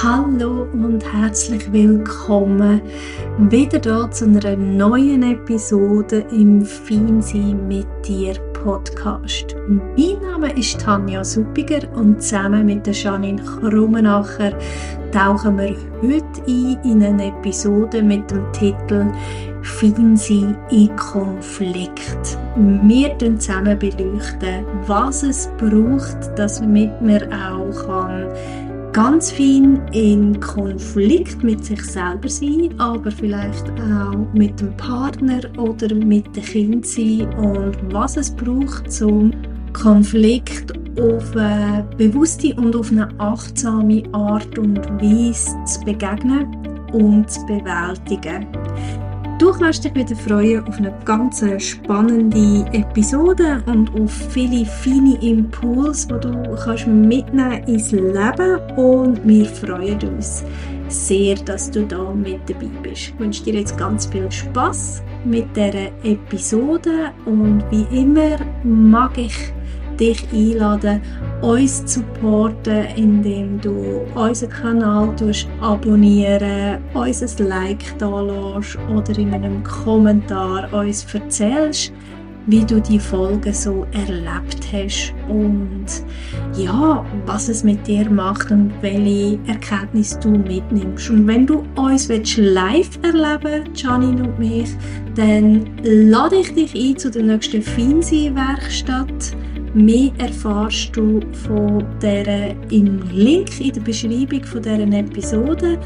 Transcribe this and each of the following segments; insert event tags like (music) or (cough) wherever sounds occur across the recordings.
Hallo und herzlich willkommen wieder hier zu einer neuen Episode im Feinsein mit dir Podcast. Mein Name ist Tanja Suppiger und zusammen mit der Janine Krummenacher tauchen wir heute ein in eine Episode mit dem Titel Feinsein in Konflikt. Wir beleuchten zusammen beleuchten, was es braucht, dass man auch kann ganz fein in Konflikt mit sich selber sein, aber vielleicht auch mit dem Partner oder mit dem Kind sein und was es braucht, zum Konflikt auf eine bewusste und auf eine achtsame Art und Weise zu begegnen und zu bewältigen. Du kannst dich wieder freuen auf eine ganz spannende Episode und auf viele feine Impulse, die du kannst mitnehmen ins Leben und wir freuen uns sehr, dass du da mit dabei bist. Ich wünsche dir jetzt ganz viel Spaß mit der Episode und wie immer mag ich dich einladen, uns zu supporten, indem du unseren Kanal abonnieren, uns ein Like da lässt oder in einem Kommentar uns erzählst, wie du die Folge so erlebt hast und ja, was es mit dir macht und welche Erkenntnisse du mitnimmst. Und wenn du uns live erleben Janine und mich, dann lade ich dich ein zu der nächsten Finsi-Werkstatt Mehr erfährst du von der im Link in der Beschreibung von dieser Episode.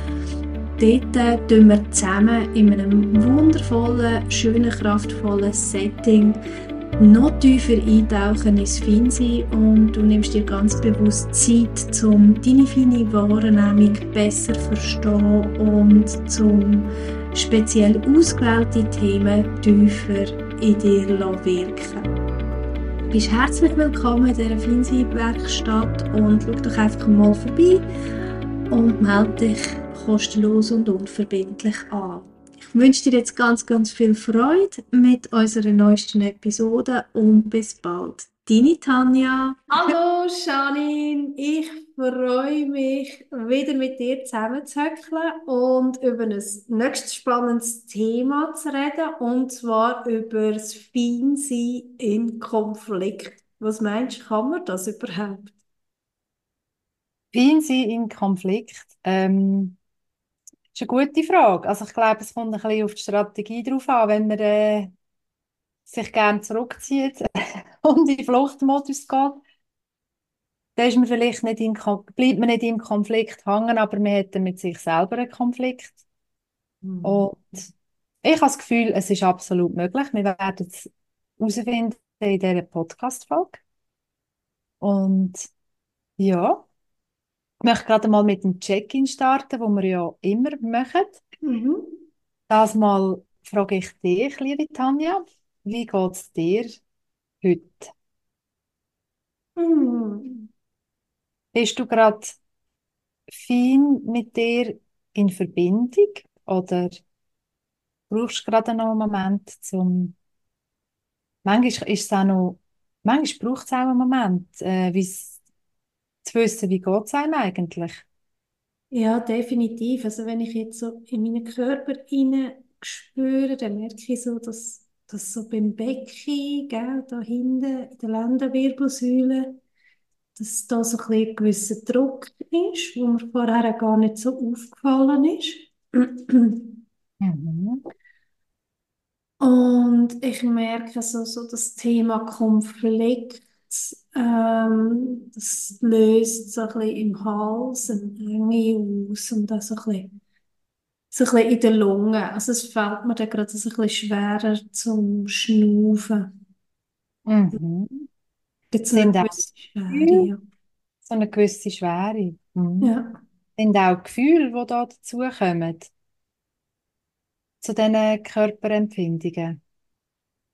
Dort tun wir zusammen in einem wundervollen, schönen, kraftvollen Setting noch tiefer eintauchen ins Feinsein und du nimmst dir ganz bewusst Zeit, um deine feine Wahrnehmung besser zu verstehen und zum speziell ausgewählte Themen tiefer in dir wirken bist herzlich willkommen in dieser Finsi-Werkstatt und schau doch einfach mal vorbei und melde dich kostenlos und unverbindlich an. Ich wünsche dir jetzt ganz, ganz viel Freude mit unserer neuesten Episode und bis bald. Deine Tanja. Hallo Janine, ich freue mich, wieder mit dir zusammenzuhöckeln und über ein nächstes spannendes Thema zu reden, und zwar über das Feinsein in Konflikt. Was meinst du, kann man das überhaupt? Feinsein in Konflikt? Ähm, ist eine gute Frage. Also ich glaube, es kommt ein bisschen auf die Strategie drauf an, wenn man äh, sich gerne zurückzieht (laughs) und in Fluchtmodus geht, dann ist man vielleicht nicht in, bleibt man nicht im Konflikt hängen, aber man hat mit sich selber einen Konflikt. Mhm. Und ich habe das Gefühl, es ist absolut möglich. Wir werden es herausfinden in dieser Podcast-Folge. Und ja, ich möchte gerade mal mit dem Check-in starten, wo wir ja immer machen. Mhm. Das mal frage ich dich, liebe Tanja, wie geht es dir heute? Mhm. Bist du gerade fein mit dir in Verbindung oder brauchst du gerade noch einen Moment zum manchmal ist es auch noch manchmal braucht es auch einen Moment äh, zu wissen, wie geht es einem eigentlich? Ja, definitiv. Also wenn ich jetzt so in meinen Körper hinein spüre, dann merke ich so, dass, dass so beim Becken, gell, da hinten in der Lendenwirbelsäule, dass da so ein, ein gewisser Druck ist, wo mir vorher gar nicht so aufgefallen ist. Und ich merke so, so das Thema Konflikt, ähm, das löst so ein bisschen im Hals eine Enge aus und auch so ein bisschen, so ein bisschen in den Lungen. Also es fällt mir dann gerade so ein bisschen schwerer zum Schnaufen. Mhm. Gibt es eine gewisse Schwere, ja. So eine gewisse Schwere. Mhm. Ja. Sind auch Gefühle, die da dazukommen? Zu diesen Körperempfindungen?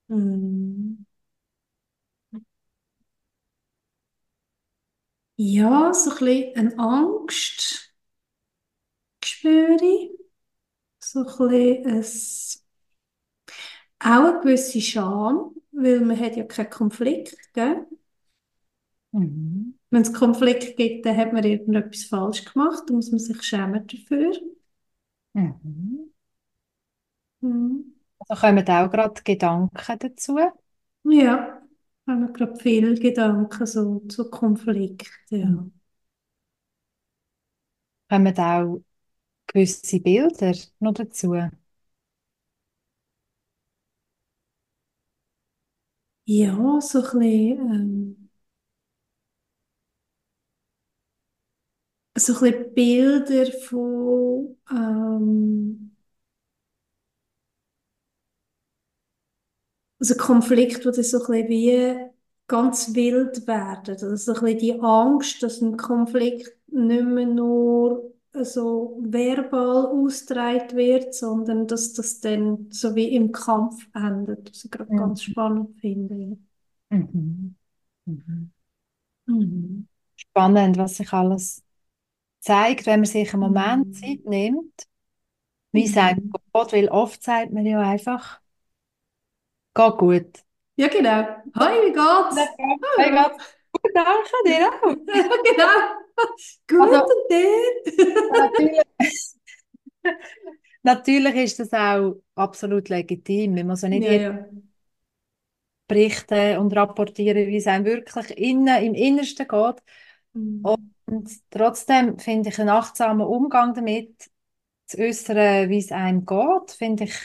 Mhm. Ja, so ein bisschen eine Angst spüre ich. So ein bisschen ein, auch eine gewisse Scham, weil man hat ja keinen Konflikt, gell? Mhm. Wenn es Konflikt gibt, dann hat man irgendetwas falsch gemacht, dann muss man sich schämen dafür. Mhm. Mhm. Da kommen auch gerade Gedanken dazu. Ja, haben wir gerade viele Gedanken so zu Konflikten. Ja. Mhm. Kommen auch gewisse Bilder noch dazu. Ja, so ein bisschen, ähm, so ein bisschen Bilder von, ähm, also Konflikte, die dann so ein bisschen wie ganz wild werden. Also so ein bisschen die Angst, dass ein Konflikt nicht mehr nur so verbal ausgetragen wird, sondern dass das dann so wie im Kampf endet, was ich gerade ganz Mhm. spannend finde. Mhm. Mhm. Mhm. Spannend, was sich alles zeigt, wenn man sich einen Moment Mhm. Zeit nimmt. Wie sagt Mhm. Gott, weil oft sagt man ja einfach, geht gut. Ja, genau. Hi, wie geht's? Hey. Gott, gut, danke dir auch. (laughs) Ja, genau. Gut Also, und dir? natürlich, (laughs) natürlich ist das auch absolut legitim. Man muss ja nicht Ja, ja. berichten und rapportieren, wie es einem wirklich innen, im Innersten geht. Mhm. Und trotzdem finde ich einen achtsamen Umgang damit, zu äußern, wie es einem geht, finde ich,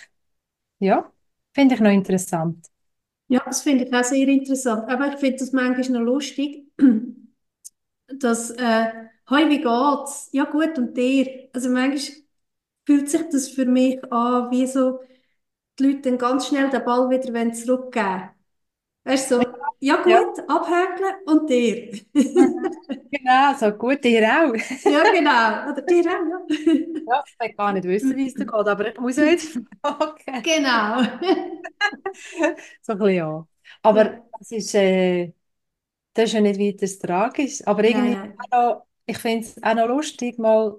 ja, finde ich noch interessant. Ja, das finde ich auch sehr interessant. Aber ich finde das manchmal noch lustig, (clears throat) dass, äh, «Hoi, wie geht's?» «Ja, gut, und dir?» Also manchmal fühlt sich das für mich an, wie so die Leute dann ganz schnell den Ball wieder zurückgeben. Weißt du, so (laughs) «Ja, Ja, gut, abhäkeln und dir?» Genau, so gut, dir auch. Ja, genau. Oder dir auch, ja. Ja, ich will gar nicht wissen, wie es dir geht, aber ich muss ja jetzt fragen. Genau. So ein bisschen ja. Aber Ja. das ist, äh, das ist ja nicht weiter tragisch. Aber irgendwie auch noch, ich finde es auch noch lustig, mal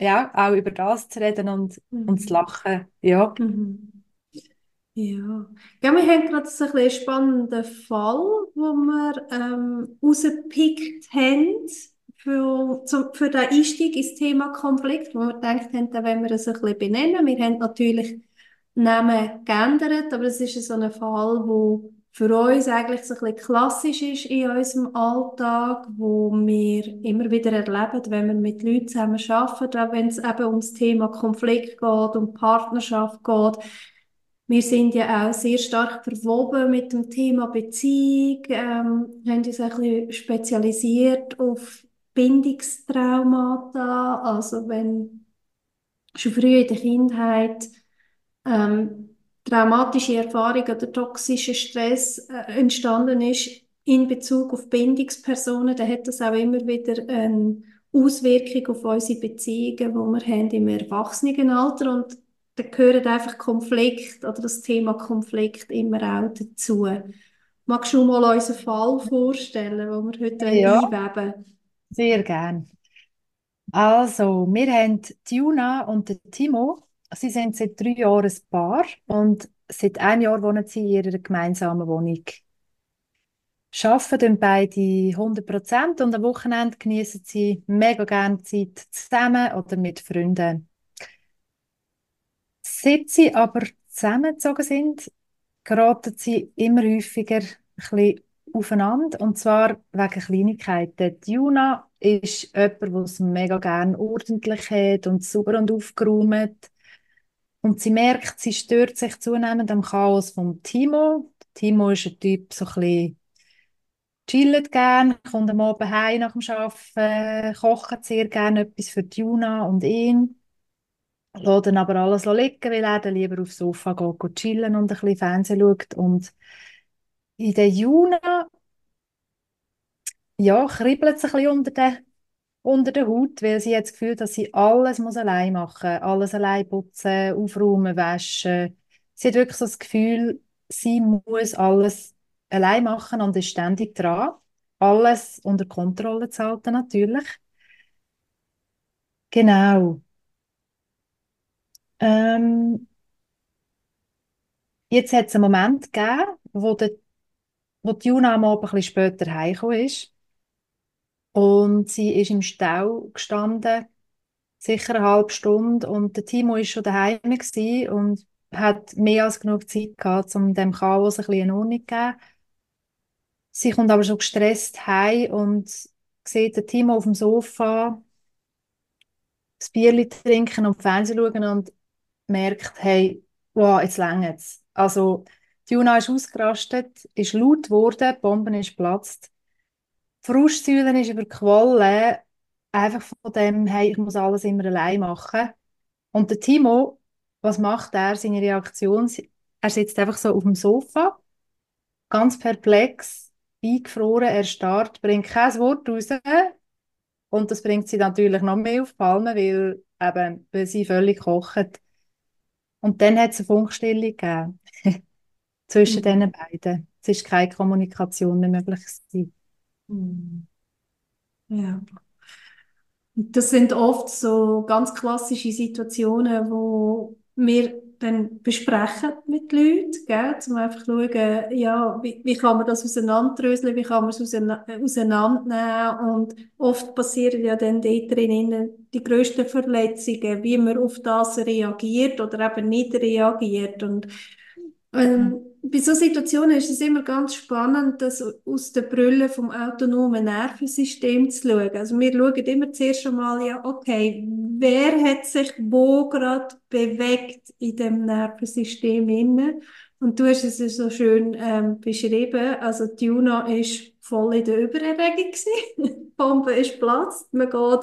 ja, auch über das zu reden und, und zu lachen. Ja. Mhm. Ja. Wir haben gerade so ein spannenden Fall, wo wir ähm, rausgepickt haben für, für den Einstieg ins Thema Konflikt, wo wir gedacht haben, da wollen wir es ein bisschen benennen. Wir haben natürlich Namen geändert, aber es ist so ein Fall, wo für uns eigentlich so ein bisschen klassisch ist in unserem Alltag, wo wir immer wieder erleben, wenn wir mit Leuten zusammen arbeiten, wenn es eben um das Thema Konflikt geht, um Partnerschaft geht. Wir sind ja auch sehr stark verwoben mit dem Thema Beziehung, ähm, haben uns ein bisschen spezialisiert auf Bindungstraumata, also wenn schon früh in der Kindheit ähm, traumatische Erfahrung oder toxischer Stress äh, entstanden ist in Bezug auf Bindungspersonen, dann hat das auch immer wieder eine Auswirkung auf unsere Beziehungen, die wir haben im Erwachsenenalter. Und da gehört einfach Konflikt oder das Thema Konflikt immer auch dazu. Magst du mal unseren Fall vorstellen, den wir heute Ja, einweben sehr gern. Also, wir haben Juna und Timo. Sie sind seit drei Jahren ein Paar und seit einem Jahr wohnen sie in ihrer gemeinsamen Wohnung. Arbeiten beide 100 Prozent und am Wochenende genießen sie mega gerne Zeit zusammen oder mit Freunden. Seit sie aber zusammengezogen sind, geraten sie immer häufiger ein aufeinander und zwar wegen Kleinigkeiten. Die Juna ist jemand, der es mega gerne ordentlich hat und sauber und aufgeräumt. Und sie merkt, sie stört sich zunehmend am Chaos vom Timo. Timo ist ein Typ, so ein chillt gern, kommt am Abend heim nach dem Arbeiten, kocht sehr gerne etwas für die Juna und ihn. Lässt dann aber alles liegen, weil er dann lieber aufs Sofa geht, geht chillen und ein bisschen Fernsehen schaut. Und in der Juna, ja, kribbelt es ein bisschen unter der, unter der Haut, weil sie hat das Gefühl, dass sie alles muss allein machen muss. Alles allein putzen, aufräumen, waschen. Sie hat wirklich so das Gefühl, sie muss alles allein machen und ist ständig dran. Alles unter Kontrolle zu halten, natürlich. Genau. Ähm, jetzt hat es einen Moment gegeben, wo, der, wo die Juna am Abend ein bisschen später heimgekommen ist. Und sie ist im Stau gestanden, sicher eine halbe Stunde. Und der Timo ist schon daheim und hat mehr als genug Zeit gehabt, um dem Chaos ein bisschen eine Ordnung zu geben. Sie kommt aber schon gestresst heim und sieht den Timo auf dem Sofa, das Bierli trinken und Fernsehen schauen und merkt, hey, wow, jetzt längt's. Also, die Juna ist ausgerastet, ist laut geworden, die Bombe ist geplatzt. Die Frustsäule ist überquollen, einfach von dem, hey, ich muss alles immer allein machen. Und der Timo, was macht er? Seine Reaktion, er sitzt einfach so auf dem Sofa, ganz perplex, eingefroren, erstarrt, bringt kein Wort raus. Und das bringt sie natürlich noch mehr auf die Palme, weil, eben, weil sie völlig kocht. Und dann hat es eine Funkstille gegeben (laughs) zwischen Mhm. diesen beiden. Es ist keine Kommunikation mehr möglich. Mhm. Ja. Das sind oft so ganz klassische Situationen, wo wir dann besprechen mit Leuten, gell, um einfach zu schauen, ja, wie, wie kann man das auseinanderdröseln, wie kann man es auseina- auseinandernehmen und oft passieren ja dann dort drinnen die grössten Verletzungen, wie man auf das reagiert oder eben nicht reagiert und ähm, bei so Situationen ist es immer ganz spannend, das aus der Brille vom autonomen Nervensystem zu schauen. Also wir schauen immer zuerst einmal, ja, okay, wer hat sich wo gerade bewegt in dem Nervensystem inne? Und du hast es ja so schön ähm, beschrieben. Also die Juna ist voll in der Übererregung gewesen. (laughs) Die Bombe ist geplatzt. Man geht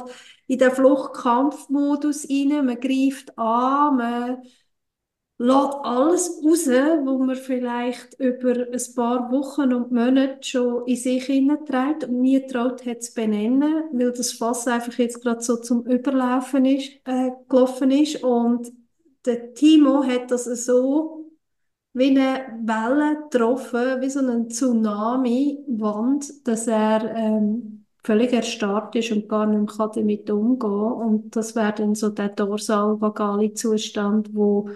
in den Fluchtkampfmodus rein, man greift an, man lässt alles raus, wo man vielleicht über ein paar Wochen und Monate schon in sich hineinträgt und nie traut hat zu benennen, weil das Fass einfach jetzt gerade so zum Überlaufen ist, äh, gelaufen ist. Und der Timo hat das so wie eine Welle getroffen, wie so eine Tsunami-Wand, dass er ähm, völlig erstarrt ist und gar nicht mehr damit umgehen kann. Und das wäre dann so der dorsal-vagale Zustand, wo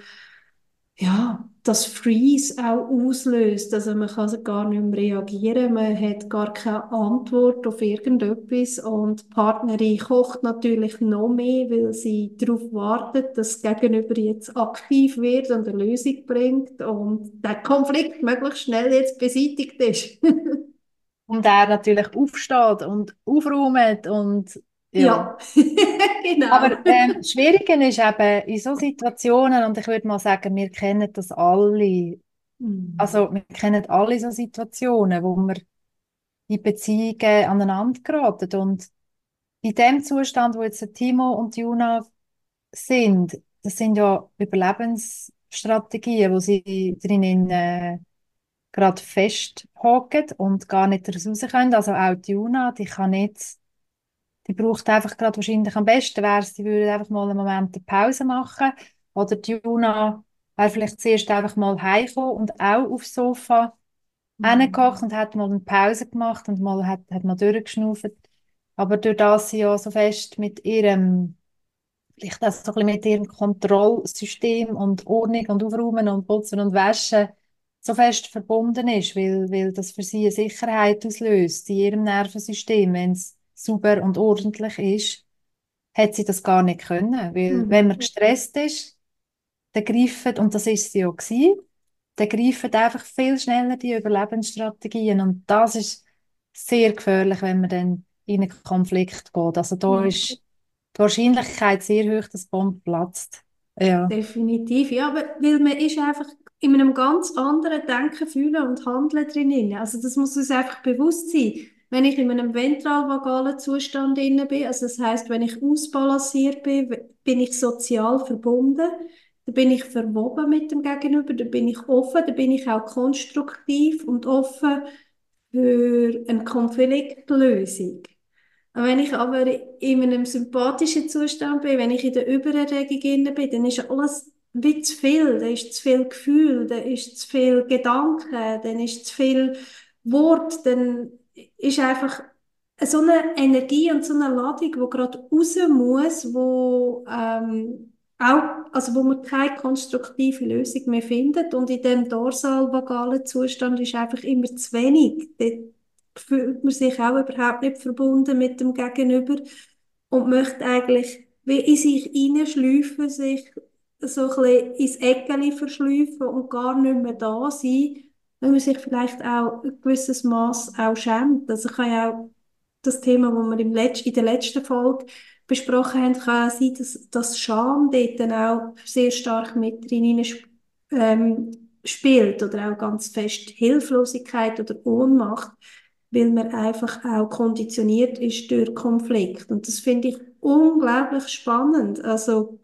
ja, das Freeze auch auslöst. Also man kann gar nicht mehr reagieren, man hat gar keine Antwort auf irgendetwas und die Partnerin kocht natürlich noch mehr, weil sie darauf wartet, dass das Gegenüber jetzt aktiv wird und eine Lösung bringt und der Konflikt möglichst schnell jetzt beseitigt ist. (laughs) Und er natürlich aufsteht und aufräumt und ja. Ja, (laughs) genau. Aber ähm, das Schwierige ist eben in so Situationen, und ich würde mal sagen, wir kennen das alle. Mhm. Also wir kennen alle so Situationen, wo wir in Beziehungen aneinander geraten. Und in dem Zustand, wo jetzt Timo und Juna sind, das sind ja Überlebensstrategien, wo sie drinnen äh, gerade festhocken und gar nicht raus können. Also auch die Juna, die kann nicht, die braucht einfach gerade wahrscheinlich am besten wäre es, die würde einfach mal einen Moment eine Pause machen. Oder die Juna wäre vielleicht zuerst einfach mal heimgekommen und auch aufs Sofa hingekocht und hat mal eine Pause gemacht und mal hat, hat mal durchgeschnauft. Aber durch das sie ja so fest mit ihrem, vielleicht auch so ein bisschen mit ihrem Kontrollsystem und Ordnung und Aufräumen und Putzen und Waschen so fest verbunden ist, weil, weil das für sie eine Sicherheit auslöst in ihrem Nervensystem, wenn es sauber und ordentlich ist, hat sie das gar nicht können, weil Mhm. wenn man gestresst ist, dann greifen, und das ist sie ja gewesen, dann greifen einfach viel schneller die Überlebensstrategien und das ist sehr gefährlich, wenn man dann in einen Konflikt geht. Also da Ja. ist die Wahrscheinlichkeit sehr hoch, dass die Bombe platzt. Ja. Definitiv, ja, aber weil man ist einfach in einem ganz anderen Denken, Fühlen und Handeln drin. Also das muss uns einfach bewusst sein. Wenn ich in einem ventralvagalen Zustand inne bin, also das heißt, wenn ich ausbalanciert bin, bin ich sozial verbunden, dann bin ich verwoben mit dem Gegenüber, dann bin ich offen, dann bin ich auch konstruktiv und offen für eine Konfliktlösung. Wenn ich aber in einem sympathischen Zustand bin, wenn ich in der Übererregung bin, dann ist alles wie zu viel, dann ist zu viel Gefühl, dann ist zu viel Gedanken, dann ist zu viel Wort, dann ist einfach so eine Energie und so eine Ladung, die gerade raus muss, wo ähm, auch, also wo man keine konstruktive Lösung mehr findet und in dem dorsal-vagalen Zustand ist einfach immer zu wenig. Dort fühlt man sich auch überhaupt nicht verbunden mit dem Gegenüber und möchte eigentlich wie in sich hineinschleifen, sich so ein bisschen ins Eckeli verschleifen und gar nicht mehr da sein, wenn man sich vielleicht auch ein gewisses Maß auch schämt. Also kann ja auch das Thema, das wir im Letz in der letzten Folge besprochen haben, kann auch sein, dass das Scham dort dann auch sehr stark mit drin ähm, spielt oder auch ganz fest Hilflosigkeit oder Ohnmacht, weil man einfach auch konditioniert ist durch Konflikt. Und das finde ich unglaublich spannend. Also,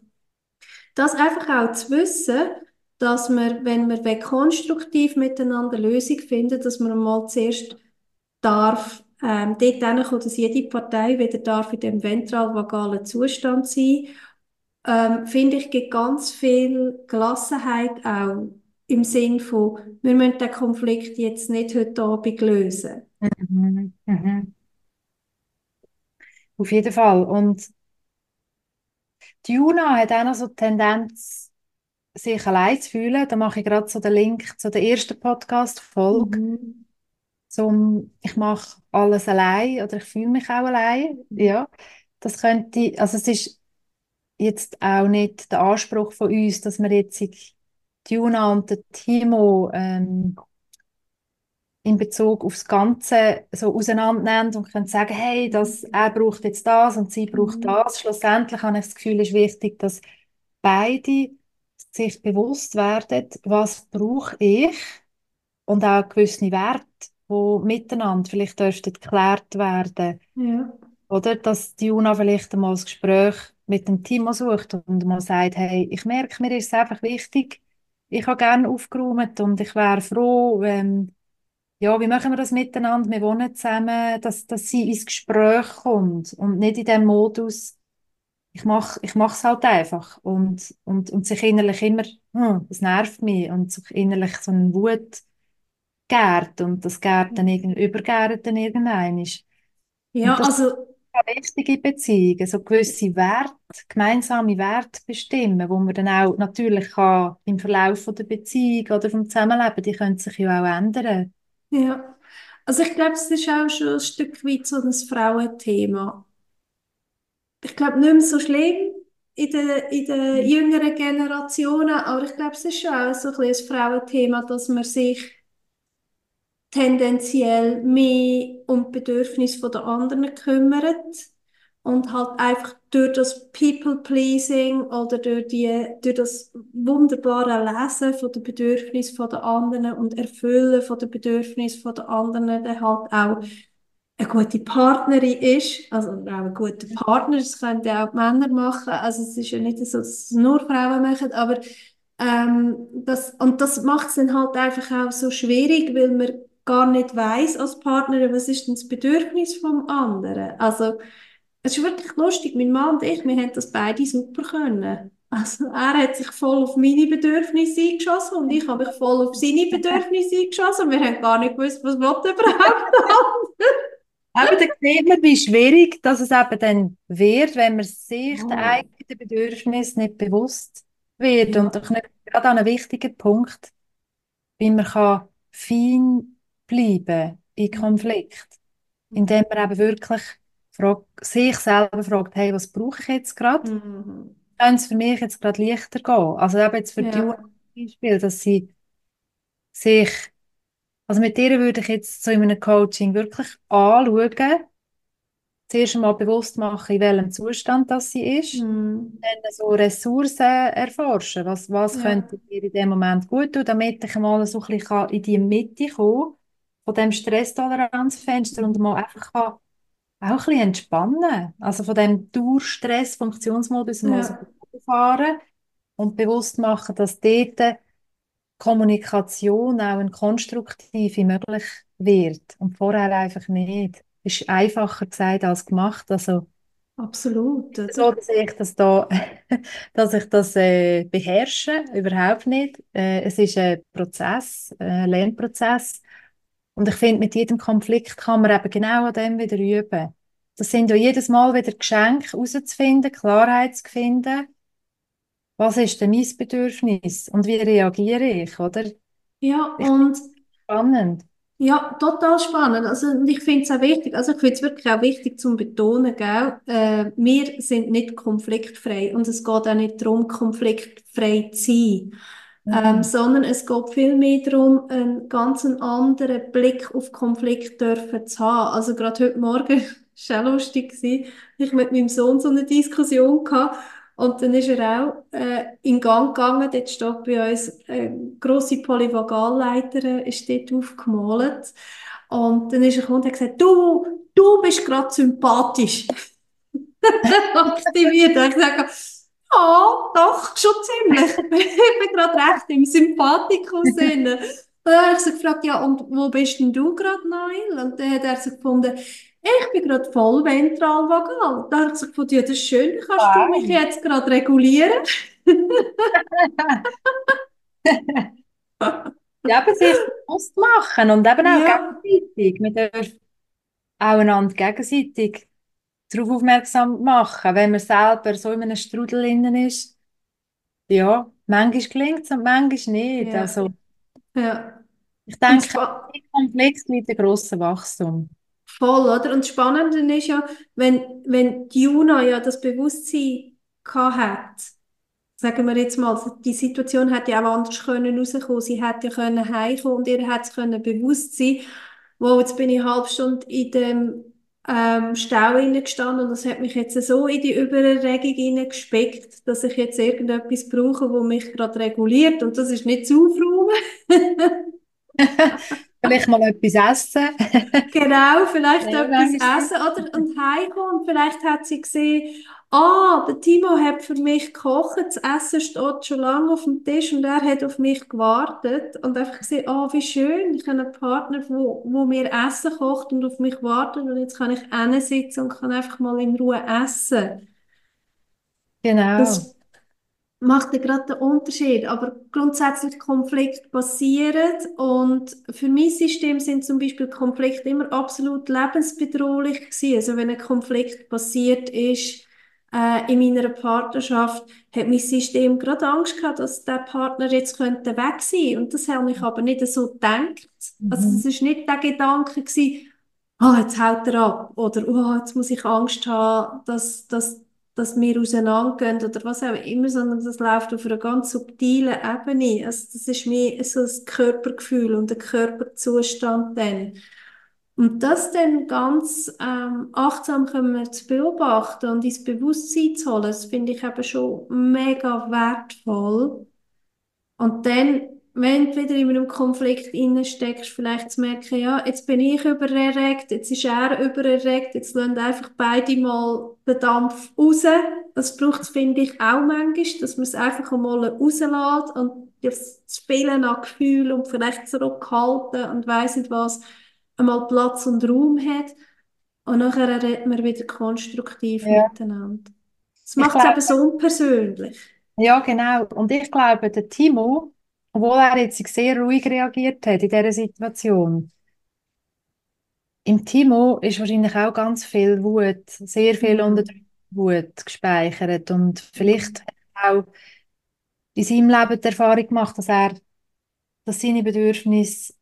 das einfach auch zu wissen, dass man, wenn wir konstruktiv miteinander Lösung finden, dass man mal zuerst darf, ähm, dort hinkommen, dass jede Partei wieder darf in dem ventral-vagalen Zustand sein ähm, finde ich, gibt ganz viel Gelassenheit auch im Sinn von, wir müssen den Konflikt jetzt nicht heute Abend lösen. Mhm. Mhm. Auf jeden Fall. Und die Juna hat auch noch so die Tendenz, sich allein zu fühlen. Da mache ich gerade so den Link zu der ersten Podcast-Folge. Mhm. Zum, ich mache alles allein oder ich fühle mich auch allein. Ja, das könnte, also es ist jetzt auch nicht der Anspruch von uns, dass wir jetzt die Juna und der Timo ähm, in Bezug aufs Ganze so auseinandernehmen und können sagen, hey, das, er braucht jetzt das und sie braucht Mhm. das. Schlussendlich habe ich das Gefühl, es ist wichtig, dass beide sich bewusst werden, was brauche ich und auch gewisse Werte, die miteinander vielleicht dürften geklärt werden. Ja. Oder dass die Juna vielleicht einmal das Gespräch mit dem Timo sucht und mal sagt, hey, ich merke, mir ist es einfach wichtig, ich habe gerne aufgeräumt und ich wäre froh, wenn, ja, wie machen wir das miteinander, wir wohnen zusammen, dass, dass sie ins Gespräch kommt und nicht in dem Modus, ich mache ich mach's halt einfach und, und, und sich innerlich immer, hm, das nervt mich und sich innerlich so eine Wut gärt und das gärt dann irgendwie, übergärt dann irgendwann ist. Ja, das also, eine wichtige Beziehungen, so gewisse Werte, gemeinsame Werte bestimmen, wo man dann auch natürlich kann, im Verlauf von der Beziehung oder vom Zusammenleben, die können sich ja auch ändern. Ja. Also ich glaube, es ist auch schon ein Stück weit so ein Frauenthema. Ich glaube, nicht mehr so schlimm in den, in den jüngeren Generationen, aber ich glaube, es ist schon auch so ein ein Frauenthema, dass man sich tendenziell mehr um die Bedürfnisse der anderen kümmert und halt einfach durch das People-Pleasing oder durch, die, durch das wunderbare Lesen von den Bedürfnissen der anderen und Erfüllen von den Bedürfnissen der anderen dann halt auch eine gute Partnerin ist, also auch ein guter Partner, das können ja auch die Männer machen, also es ist ja nicht so, dass es nur Frauen machen, aber ähm, das, und das macht es dann halt einfach auch so schwierig, weil man gar nicht weiß als Partnerin, was ist denn das Bedürfnis vom anderen. Also es ist wirklich lustig, mein Mann und ich, wir haben das beide super können. Also er hat sich voll auf meine Bedürfnisse eingeschossen und ich habe mich voll auf seine Bedürfnisse eingeschossen und wir haben gar nicht gewusst, was will überhaupt (laughs) Aber da sieht man, wie schwierig dass es eben dann wird, wenn man sich Oh. den eigenen Bedürfnissen nicht bewusst wird. Ja. Und doch nicht gerade an einem wichtigen Punkt, wie man kann fein bleiben in Konflikt, indem man eben wirklich fragt, sich selber fragt, hey, was brauche ich jetzt gerade? Mhm. Kann es für mich jetzt gerade leichter gehen? Also eben jetzt für die Ja. Juna zum Beispiel, dass sie sich, also mit ihr würde ich jetzt so in einem Coaching wirklich anschauen, zuerst einmal bewusst machen, in welchem Zustand das sie ist, Mhm. dann so Ressourcen erforschen, was, was Ja. könnte ihr in dem Moment gut tun, damit ich mal so ein bisschen in die Mitte kommen von dem Stresstoleranzfenster und mal einfach kann auch ein bisschen entspannen, also von dem Dauerstress-Funktionsmodus mal so Ja. fahren und bewusst machen, dass dort Kommunikation auch eine konstruktive möglich wird und vorher einfach nicht. Ist einfacher gesagt als gemacht. Also Absolut, so, dass ich das da, (laughs) dass ich das äh, beherrsche, überhaupt nicht. Äh, es ist ein Prozess, ein Lernprozess. Und ich finde, mit jedem Konflikt kann man eben genau an dem wieder üben. Das sind ja jedes Mal wieder Geschenke herauszufinden, Klarheit zu finden. Was ist denn mein Bedürfnis und wie reagiere ich, oder? Ja, Ich- und Spannend. Ja, total spannend. Also, und ich finde es auch wichtig, also ich finde es wirklich auch wichtig zu betonen, gell? Äh, wir sind nicht konfliktfrei und es geht auch nicht darum, konfliktfrei zu sein, ähm, Mhm. sondern es geht vielmehr darum, einen ganz anderen Blick auf Konflikt dürfen zu haben. Also gerade heute Morgen, (laughs) war auch lustig, gewesen, ich mit meinem Sohn so eine Diskussion gehabt und dann ist er auch äh, in Gang gegangen. Dort steht bei uns eine grosse Polyvagalleiter, ist dort aufgemalt. Und dann ist er gekommen und hat gesagt, du, du bist gerade sympathisch. (laughs) Und ich gesagt, ja, doch, schon ziemlich. (laughs) Ich bin gerade recht im Sympathikus-Sinne. Und dann habe ich so gefragt, ja, und wo bist denn du gerade, Nail? Und dann hat er so gefunden, ich bin gerade voll ventral vagal. Da habe ich so gefunden, ja, das ist schön, kannst du mich Wow. jetzt gerade regulieren? (laughs) Ja, aber sich bewusst machen und eben auch Ja, gegenseitig. Wir dürfen auch einander gegenseitig darauf aufmerksam machen, wenn man selber so in einem Strudel innen ist. Ja, manchmal gelingt es und manchmal nicht. ja, Also, ja. ich denke, im Konflikt liegt ein grosses Wachstum. voll, oder? Und das Spannende ist ja, wenn, wenn die Juna ja das Bewusstsein gehabt hat, sagen wir jetzt mal, die Situation hätte ja auch anders können rauskommen. Sie hätte ja können heimkommen und ihr hätte es können bewusst sein. Wow, jetzt bin ich eine halbe Stunde in dem ähm, Stau gestanden und das hat mich jetzt so in die Übererregung hineingespeckt, dass ich jetzt irgendetwas brauche, wo mich gerade reguliert und das ist nicht zu aufräumen. (laughs) Vielleicht mal etwas essen. Genau, vielleicht Ja, etwas essen oder und heimkommen und vielleicht hat sie gesehen, ah, der Timo hat für mich gekocht, das Essen steht schon lange auf dem Tisch und er hat auf mich gewartet und einfach gesehen, ah, wie schön, ich habe einen Partner, wo, wo mir Essen kocht und auf mich wartet und jetzt kann ich sitzen und kann einfach mal in Ruhe essen. Genau. Das macht ja gerade den Unterschied. Aber grundsätzlich Konflikte passieren und für mein System sind zum Beispiel Konflikte immer absolut lebensbedrohlich gewesen. Also wenn ein Konflikt passiert ist äh, in meiner Partnerschaft, hat mein System gerade Angst gehabt, dass der Partner jetzt könnte weg sein. Und das habe ich aber nicht so gedacht. Also Mhm. das ist nicht der Gedanke gewesen, oh, jetzt haut er ab oder oh, jetzt muss ich Angst haben, dass, dass dass wir auseinandergehen oder was auch immer, sondern das läuft auf einer ganz subtilen Ebene. Also das ist mehr so ein Körpergefühl und ein Körperzustand dann. Und das dann ganz ähm, achtsam können zu beobachten und ins Bewusstsein zu holen, das finde ich eben schon mega wertvoll. Und dann, wenn du wieder in einem Konflikt steckst, vielleicht zu merken, ja, jetzt bin ich übererregt, jetzt ist er übererregt, jetzt lassen einfach beide mal den Dampf raus. Das braucht es, finde ich, auch manchmal, dass man es einfach einmal rauslässt und das Spielen an Gefühl und vielleicht zurückhalten und weiss nicht was, einmal Platz und Raum hat. Und nachher reden wir wieder konstruktiv Ja. miteinander. Das macht es eben so unpersönlich. ja, genau. Und ich glaube, der Timo, obwohl er jetzt sehr ruhig reagiert hat in dieser Situation, im Timo ist wahrscheinlich auch ganz viel Wut, sehr viel Mhm. unterdrückte Wut gespeichert. Und vielleicht hat er auch in seinem Leben die Erfahrung gemacht, dass er, dass seine Bedürfnisse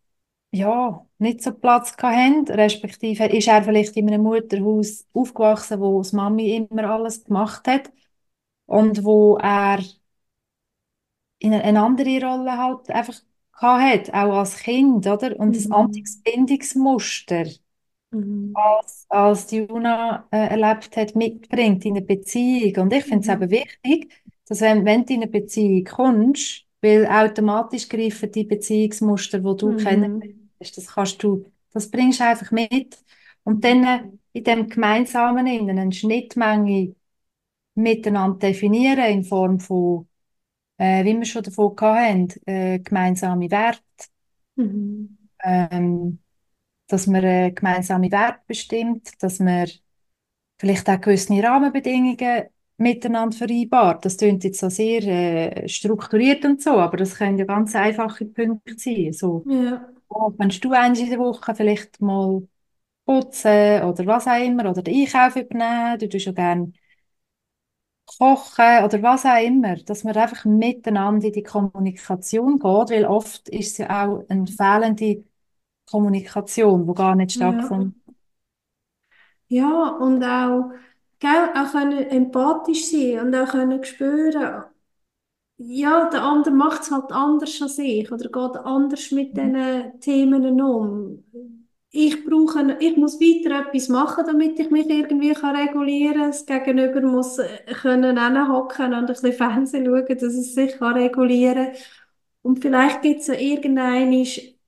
ja, nicht so Platz hatten, respektive ist er vielleicht in einem Mutterhaus aufgewachsen, wo die Mami immer alles gemacht hat und wo er in eine, andere Rolle halt einfach hat, auch als Kind, oder? Und das Mhm. anderes Bindungsmuster, Mhm. als, als die Juna äh, erlebt hat, mitbringt in eine Beziehung. Und ich finde es Mhm. eben wichtig, dass wenn, wenn du in eine Beziehung kommst, weil automatisch greifen die Beziehungsmuster, die du kennst, Mhm. das kannst du, das bringst du einfach mit. Und dann äh, in dem Gemeinsamen innen eine Schnittmenge miteinander definieren in Form von, äh, wie wir schon davon hatten, äh, gemeinsame Werte, Mhm. ähm, dass man äh, gemeinsame Werte bestimmt, dass man vielleicht auch gewisse Rahmenbedingungen miteinander vereinbart. Das klingt jetzt so sehr äh, strukturiert und so, aber das können ja ganz einfache Punkte sein. So, Ja. oh, kannst du einmal in der Woche vielleicht mal putzen oder was auch immer, oder den Einkauf übernehmen, du tust ja gerne kochen oder was auch immer, dass man einfach miteinander in die Kommunikation geht, weil oft ist es ja auch eine fehlende Kommunikation, wo gar nicht Ja. stattgefunden Ja, und auch, gell, auch können empathisch sein und auch können spüren, ja, der andere macht es halt anders als ich oder geht anders mit diesen Themen um. Ich brauche, ich muss weiter etwas machen, damit ich mich irgendwie kann regulieren kann. Das Gegenüber muss äh, können hinhocken und ein bisschen Fernsehen schauen, dass es sich kann regulieren kann. Und vielleicht gibt es ja irgendein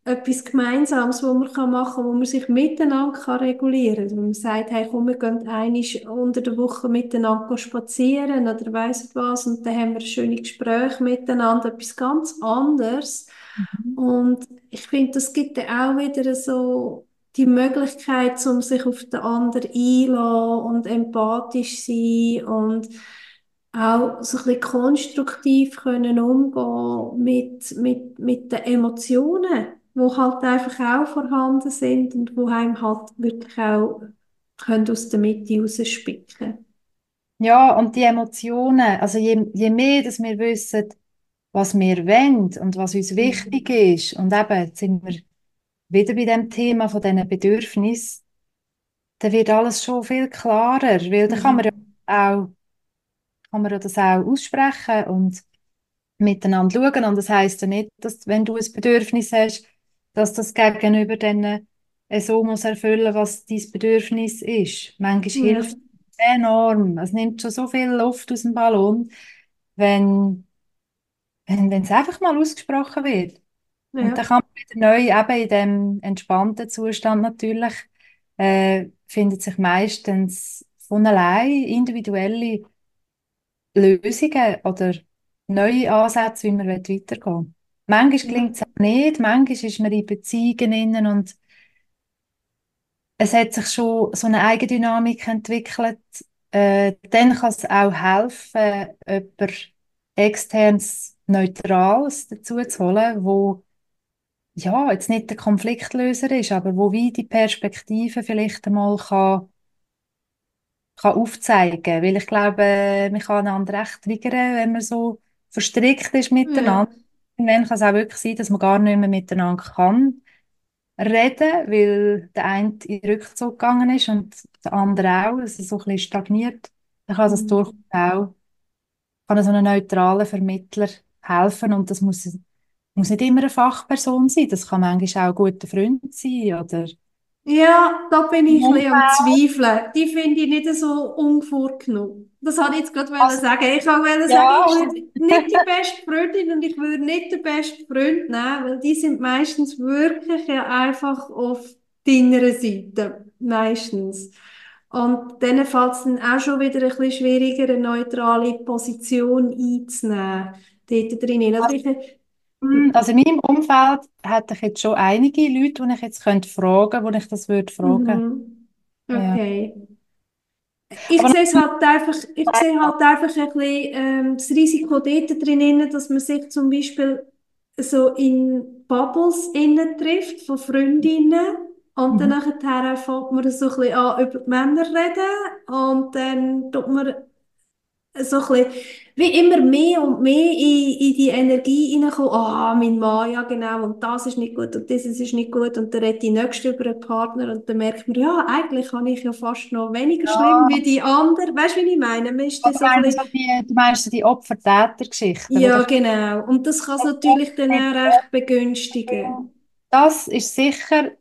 etwas Gemeinsames, was man kann machen kann, wo man sich miteinander kann regulieren kann. Wenn man sagt, hey, komm, wir gehen einmal unter der Woche miteinander spazieren oder weiss was und dann haben wir schöne Gespräche miteinander, etwas ganz anderes. Und ich finde, das gibt dann auch wieder so die Möglichkeit, um sich auf den anderen einzulassen und empathisch sein und auch so ein bisschen konstruktiv können umgehen mit, mit, mit den Emotionen, wo halt einfach auch vorhanden sind und wo einem halt wirklich auch können aus der Mitte rausspicken Ja, und die Emotionen, also je, je mehr, dass wir wissen, was wir wollen und was uns wichtig ist, und eben, sind wir wieder bei dem Thema von diesen Bedürfnissen, dann wird alles schon viel klarer, weil dann kann man ja auch, kann man ja das auch aussprechen und miteinander schauen. Und das heisst ja nicht, dass, wenn du ein Bedürfnis hast, dass das Gegenüber dann äh, so muss erfüllen, was dein Bedürfnis ist. Manchmal Ja. hilft es enorm. Es nimmt schon so viel Luft aus dem Ballon, wenn, wenn, wenn es einfach mal ausgesprochen wird. Und Ja. dann kann man wieder neu, eben in dem entspannten Zustand natürlich, äh, findet sich meistens von allein individuelle Lösungen oder neue Ansätze, wie man weitergehen will. Manchmal Ja. gelingt es auch nicht, manchmal ist man in Beziehungen innen und es hat sich schon so eine Eigendynamik entwickelt. Äh, dann kann es auch helfen, jemand externes, Neutrales dazu zu holen, wo ja, jetzt nicht der Konfliktlöser ist, aber wo wie die Perspektive vielleicht einmal kann, kann aufzeigen. Weil ich glaube, man kann einander recht triggern, wenn man so verstrickt ist miteinander. Irgendwann kann es auch wirklich sein, dass man gar nicht mehr miteinander kann reden, weil der eine in den Rückzug gegangen ist und der andere auch, dass es so ein bisschen stagniert. Dann kann das Mhm. durchaus auch, kann so ein neutraler Vermittler helfen und das muss muss nicht immer eine Fachperson sein, das kann manchmal auch ein guter Freund sein oder Ja, da bin ich ein bisschen am. Zweifeln. Die finde ich nicht so unvorgenommen. Das wollte ich jetzt gerade Also, sagen. Ich wollte ja, sagen, ich würde nicht die beste Freundin und ich würde nicht den besten Freund nehmen, weil die sind meistens wirklich ja einfach auf deiner Seite. Meistens. Und dann fällt es dann auch schon wieder ein bisschen schwieriger, eine neutrale Position einzunehmen. Dort drinnen. Oder ich, Hm, Also in meinem Umfeld hätte ich jetzt schon einige Leute, die ich jetzt könnte fragen, wo ich das würde fragen. Mhm. Ja. Ich sehe es halt einfach, ich sehe halt einfach ein bisschen ähm, das Risiko dort drin, dass man sich zum Beispiel so in Bubbles innen trifft von Freundinnen und dann Mhm. nachher fängt man so ein bisschen an über die Männer reden und dann tut man so ein bisschen, wie immer mehr und mehr in, in die Energie hineinkommen, ah, mein Mann, ja genau, und das ist nicht gut und dieses ist nicht gut und dann redet die Nächste über einen Partner und dann merkt man, ja, eigentlich habe ich ja fast noch weniger schlimm wie die andere. Weißt du, wie ich meine? Man ist so ein bisschen, du, die, du meinst die Opfer-Täter-Geschichten, wo ja doch genau, und das kann es natürlich dann auch recht begünstigen. das ist sicher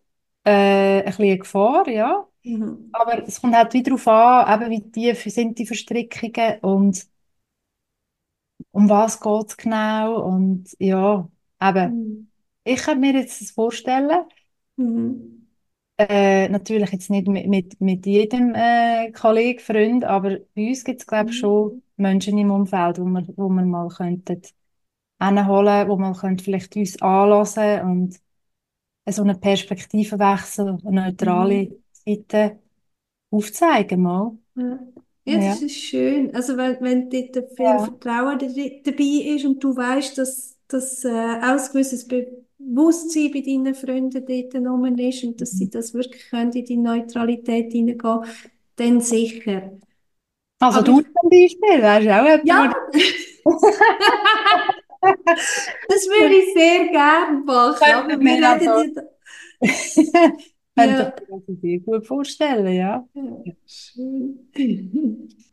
äh, ein bisschen eine Gefahr, ja. Mhm. Aber es kommt halt wieder darauf an, eben wie tief sind die Verstrickungen und um was geht es genau und ja, eben, Mhm. ich kann mir jetzt das vorstellen, Mhm. äh, natürlich jetzt nicht mit, mit, mit jedem äh, Kollegen, Freund, aber bei uns gibt es glaube ich schon Menschen im Umfeld, wo wir, wo wir mal könnten hinholen, wo man könnte vielleicht uns anlassen und so einen Perspektivenwechsel, eine neutrale Seite aufzeigen mal. Ja. Ja, Ja. das ist schön. Also wenn, wenn dort viel Ja. Vertrauen da- dabei ist und du weißt, dass, dass äh, auch ein gewisses Bewusstsein bei deinen Freunden dort rum ist und dass sie das wirklich können, in die Neutralität hineingehen, dann sicher. Also Aber du zum Beispiel, wärst auch jemand, ja, (laughs) das würde ich sehr gerne machen, aber wir wir reden (laughs) also, Könnte ich mir das sehr gut vorstellen, ja. Ja, schön.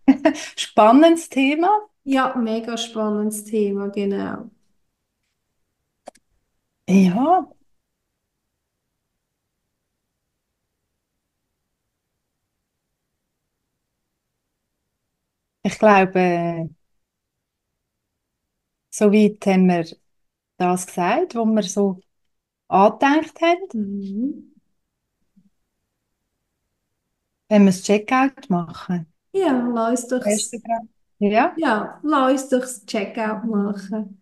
(laughs) Spannendes Thema. Ja, mega spannendes Thema, genau. Ja, ich glaube, soweit haben wir das gesagt, was wir so angedenkt haben. Mhm. Wenn wir das Checkout machen. Ja, lass uns doch? Ja? ja, lass doch das Checkout machen.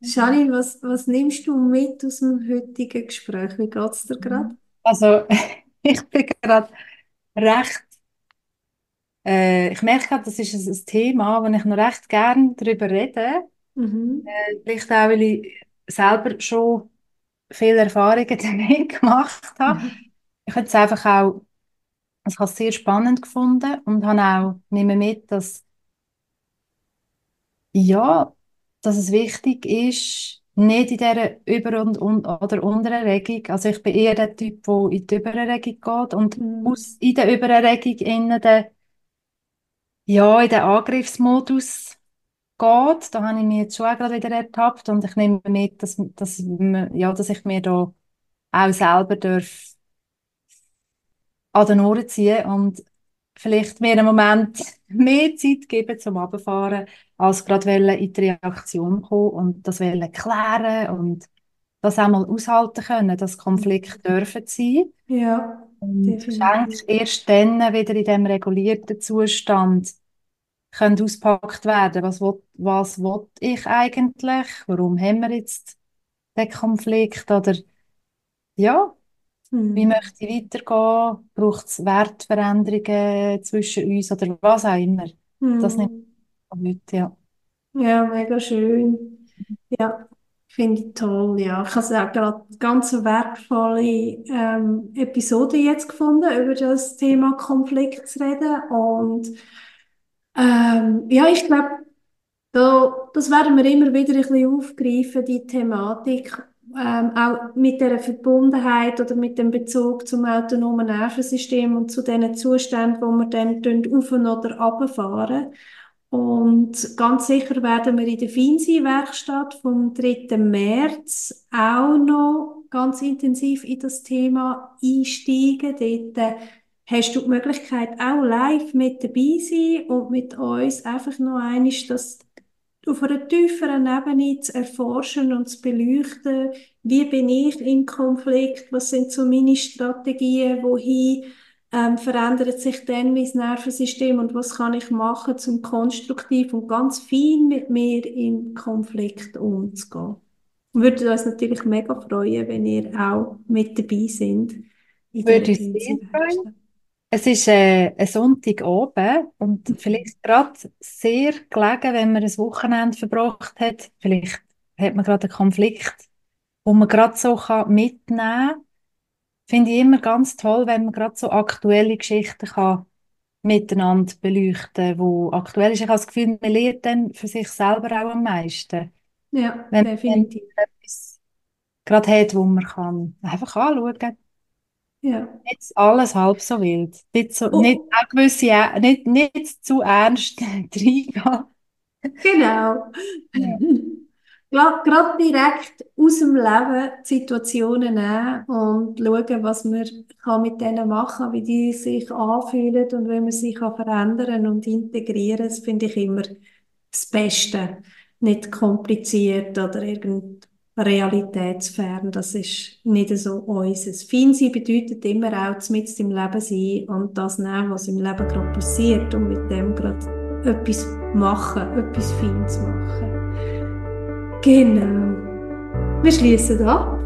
Janine, was, was nimmst du mit aus dem heutigen Gespräch? Wie geht es dir gerade? Also, (laughs) ich bin gerade recht, äh, ich merke gerade, das ist ein, ein Thema, wo ich noch recht gern darüber rede. Mhm. Vielleicht auch, weil ich selber schon viele Erfahrungen (laughs) damit gemacht habe. Ich habe es einfach auch, also ich habe es sehr spannend gefunden und habe auch, nehme mit, dass, ja, dass es wichtig ist, nicht in dieser Über- und, und oder Untererregung, also ich bin eher der Typ, der in die Übererregung geht und Mhm. aus, in der Übererregung in den, ja, in den Angriffsmodus geht. Da habe ich mich jetzt schon gerade wieder ertappt und ich nehme mit, dass, dass, ja, dass ich mir da auch selber darf an den Ohren ziehen und vielleicht mir einen Moment mehr Zeit geben zum Runterfahren, als gerade in die Reaktion kommen und das wollen klären und das auch mal aushalten können, dass Konflikte dürfen sein. Ja. Geschenke erst dann wieder in dem regulierten Zustand können ausgepackt werden. Was will, was will ich eigentlich? Warum haben wir jetzt den Konflikt? Oder ja, wie Mhm. möchte ich weitergehen? Braucht es Wertveränderungen zwischen uns oder was auch immer? Das nimmt Mhm. man heute, ja. Ja, mega schön. Ja, finde ich toll. Ja, ich habe es auch gerade ganz wertvolle ähm, Episode jetzt gefunden, über das Thema Konflikt zu reden. Und ähm, ja, ich glaube, da, das werden wir immer wieder ein bisschen aufgreifen, die Thematik, ähm, auch mit der Verbundenheit oder mit dem Bezug zum autonomen Nervensystem und zu den Zuständen, wo wir dann auf oder runterfahren. Und ganz sicher werden wir in der Finsi-Werkstatt vom 3. März auch noch ganz intensiv in das Thema einsteigen. Dort äh, hast du die Möglichkeit, auch live mit dabei sein und mit uns einfach noch einmal das auf einer tieferen Ebene zu erforschen und zu beleuchten, wie bin ich in Konflikt, was sind so meine Strategien, wohin ähm, verändert sich dann mein Nervensystem? Und was kann ich machen, um konstruktiv und ganz fein mit mir in Konflikt umzugehen. Wir würden uns natürlich mega freuen, wenn ihr auch mit dabei sind in Würde uns sehr freuen. Es ist äh, ein Sonntagabend und vielleicht gerade sehr gelegen, wenn man ein Wochenende verbracht hat. Vielleicht hat man gerade einen Konflikt, wo man gerade so kann mitnehmen kann. Finde ich immer ganz toll, wenn man gerade so aktuelle Geschichten kann miteinander beleuchten, wo aktuell ist. Ich habe das Gefühl, man lernt dann für sich selber auch am meisten. Ja, Wenn man definitiv. etwas gerade hat, wo man kann einfach anschauen kann. Ja. Nicht alles halb so wild. Nicht, so, Oh. nicht auch gewisse, Ä- nicht, nicht zu ernst (laughs) reingehen. Genau. Ja. (laughs) Gerade direkt aus dem Leben die Situationen nehmen und schauen, was man kann mit denen machen wie die sich anfühlen und wie man sie kann verändern und integrieren. Das finde ich immer das Beste. Nicht kompliziert oder irgend realitätsfern. Das ist nicht so unseres. Fein sein bedeutet immer auch mit im Leben sein und das nehmen, was im Leben gerade passiert und mit dem gerade etwas machen, etwas Feines machen. Genau. Wir schließen ab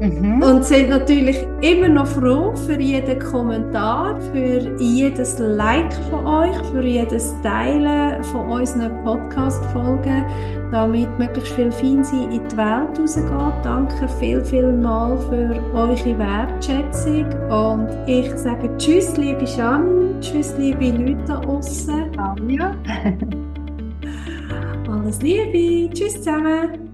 Mhm. und sind natürlich immer noch froh für jeden Kommentar, für jedes Like von euch, für jedes Teilen von unseren Podcast-Folgen, damit möglichst viel Feinsein in die Welt rausgeht. Danke viel, viel mal für eure Wertschätzung und ich sage Tschüss, liebe Janine, Tschüss, liebe Leute da draussen. Ja. (laughs) Alles Liebe, Tschüss zusammen.